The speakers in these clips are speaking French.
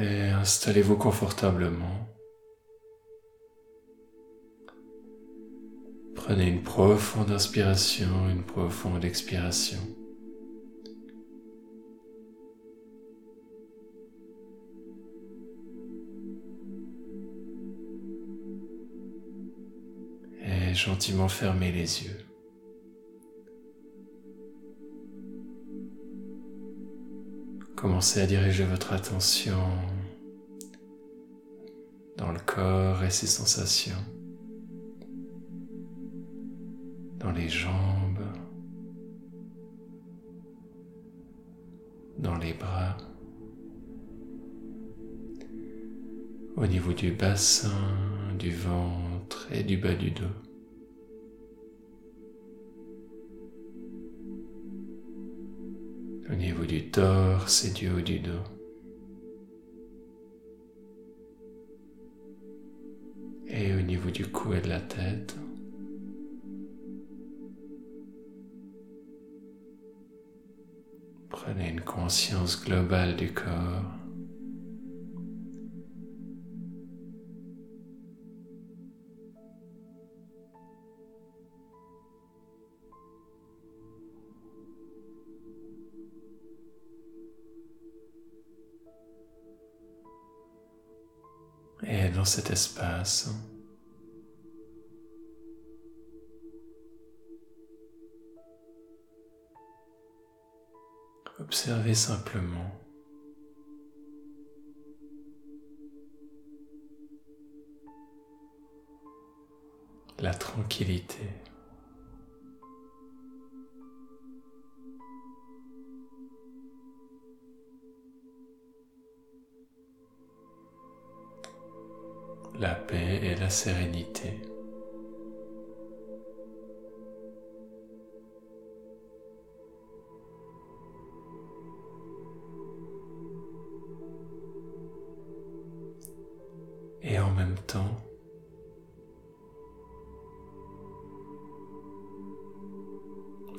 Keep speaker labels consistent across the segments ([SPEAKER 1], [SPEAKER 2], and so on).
[SPEAKER 1] Et installez-vous confortablement. Prenez une profonde inspiration, une profonde expiration. Et gentiment fermez les yeux. Commencez à diriger votre attention dans le corps et ses sensations, dans les jambes, dans les bras, au niveau du bassin, du ventre et du bas du dos. Au niveau du torse et du haut du dos. Et au niveau du cou et de la tête. Prenez une conscience globale du corps. Dans cet espace, observez simplement la tranquillité. La paix et la sérénité. Et en même temps,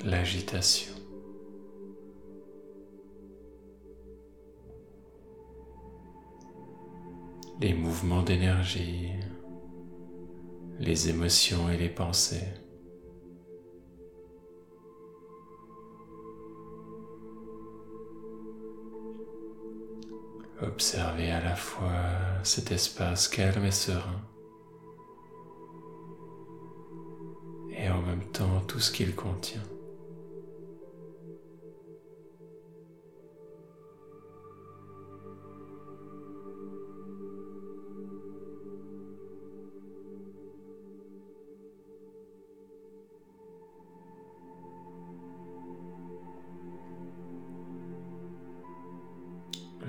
[SPEAKER 1] l'agitation. Les mouvements d'énergie, les émotions et les pensées. Observez à la fois cet espace calme et serein et en même temps tout ce qu'il contient.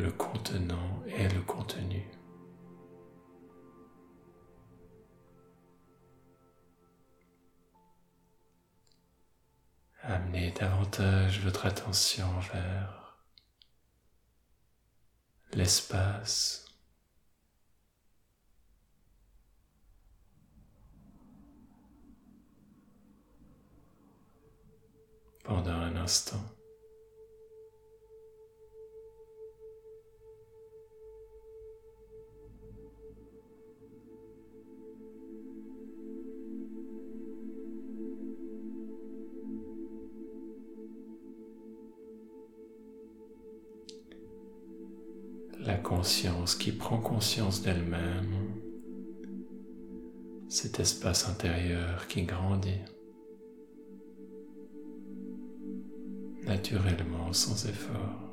[SPEAKER 1] Le contenant et le contenu. Amenez davantage votre attention vers l'espace. Pendant un instant. La conscience qui prend conscience d'elle-même, cet espace intérieur qui grandit naturellement sans effort.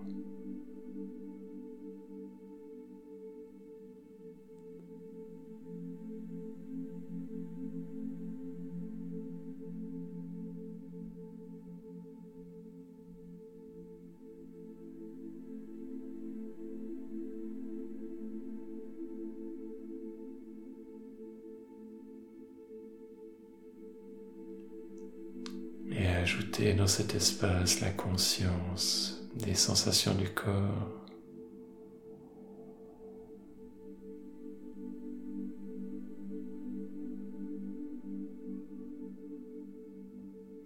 [SPEAKER 1] Ajoutez dans cet espace la conscience des sensations du corps.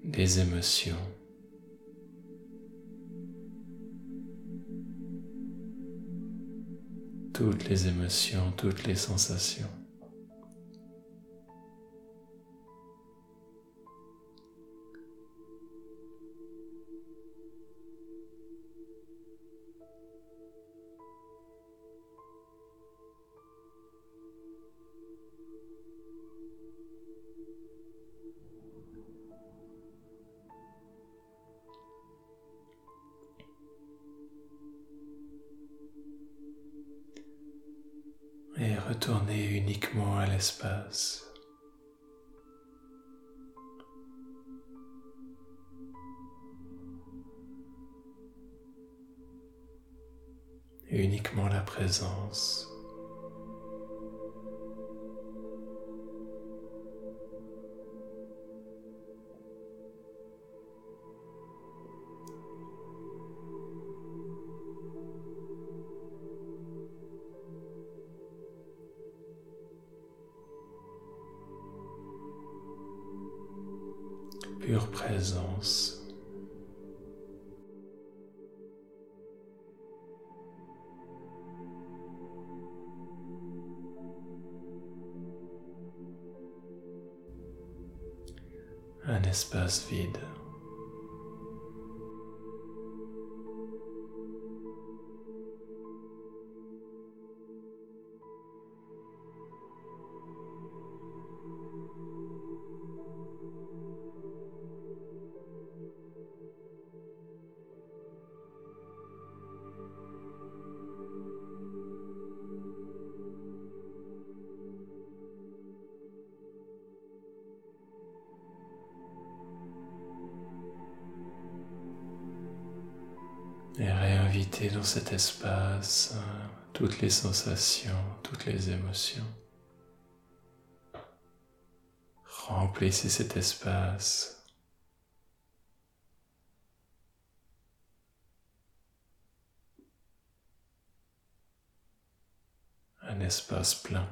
[SPEAKER 1] des émotions. toutes les émotions, toutes les sensations. Et retournez uniquement à l'espace. Uniquement la présence. Pure présence. Un espace vide. Dans cet espace euh, toutes les sensations, toutes les émotions. Remplissez cet espace. Un espace plein.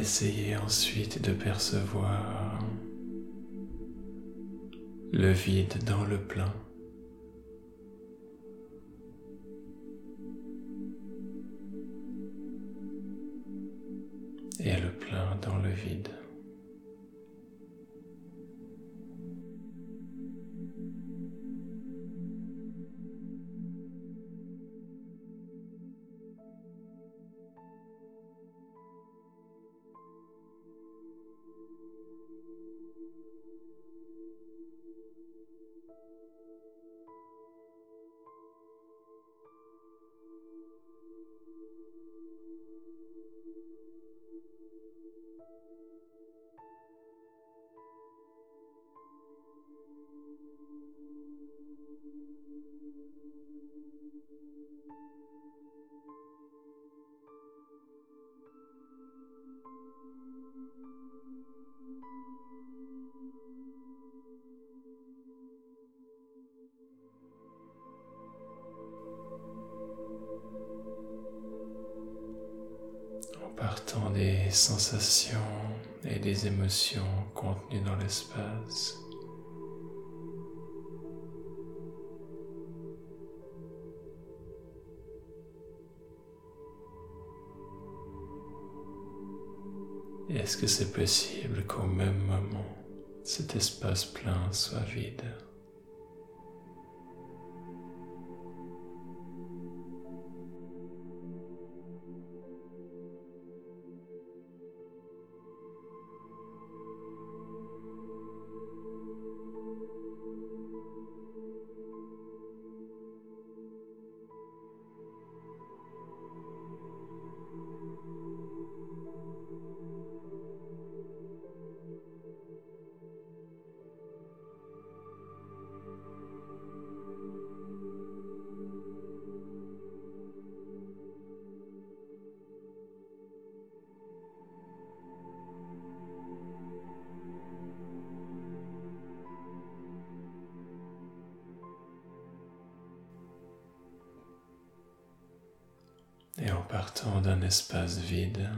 [SPEAKER 1] Essayez ensuite de percevoir le vide dans le plein. Et le plein dans le vide. Des sensations et des émotions contenues dans l'espace. Est-ce que c'est possible qu'au même moment, cet espace plein soit vide? et en partant d'un espace vide,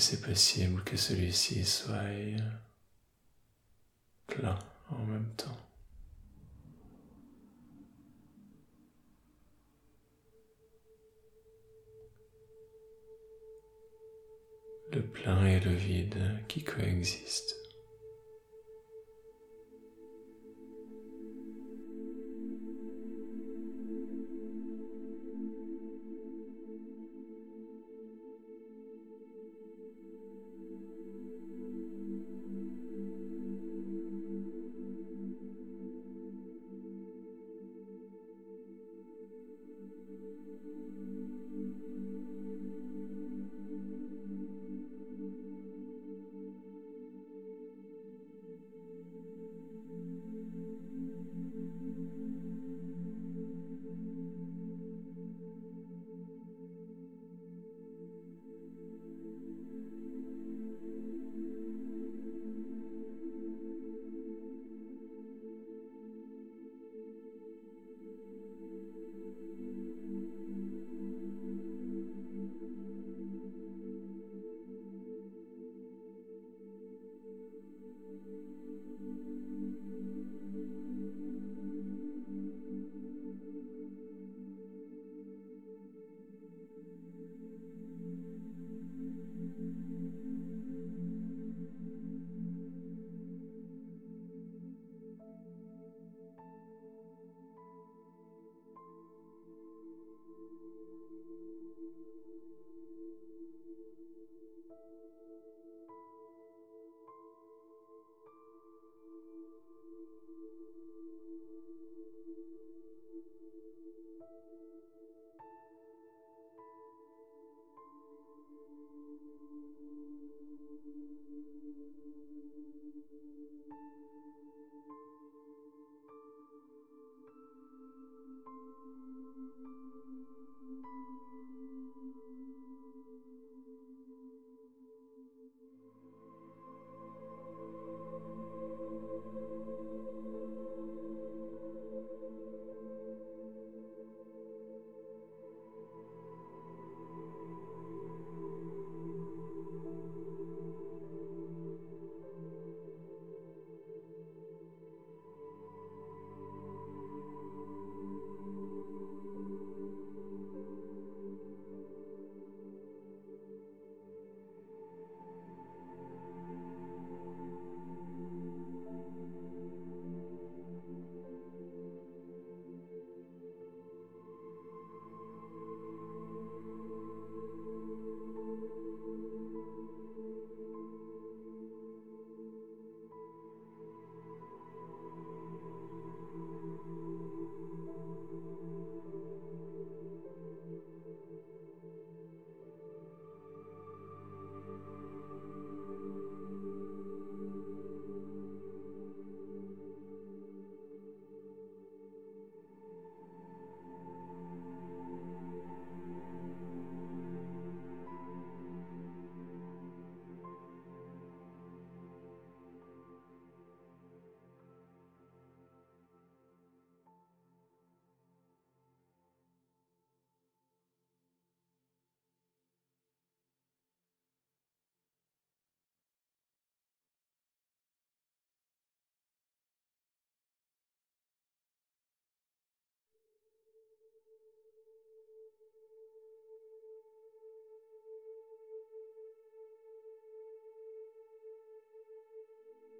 [SPEAKER 1] c'est possible que celui-ci soit plein en même temps le plein et le vide qui coexistent.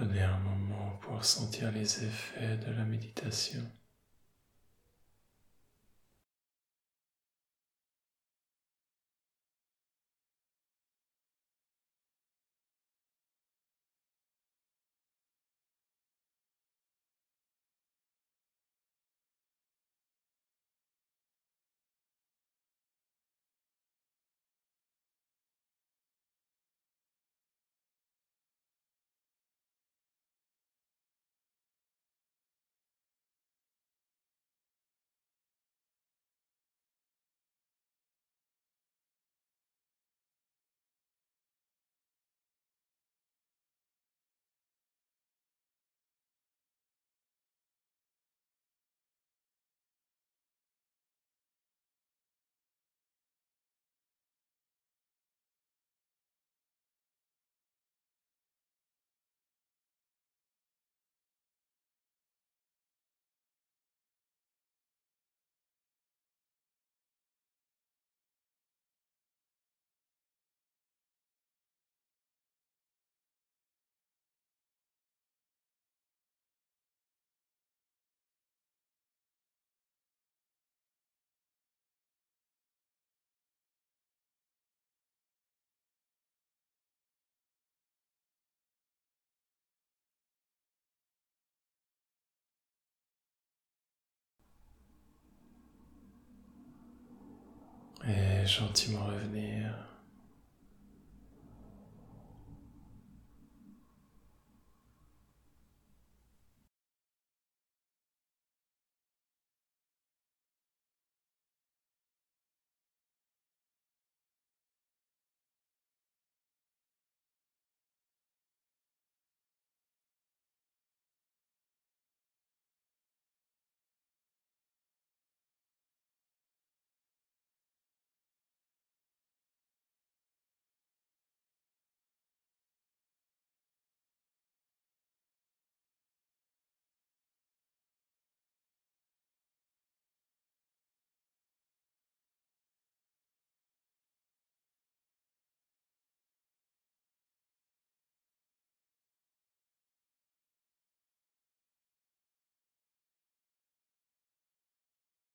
[SPEAKER 1] Prenez un moment pour sentir les effets de la méditation. Gentiment revenir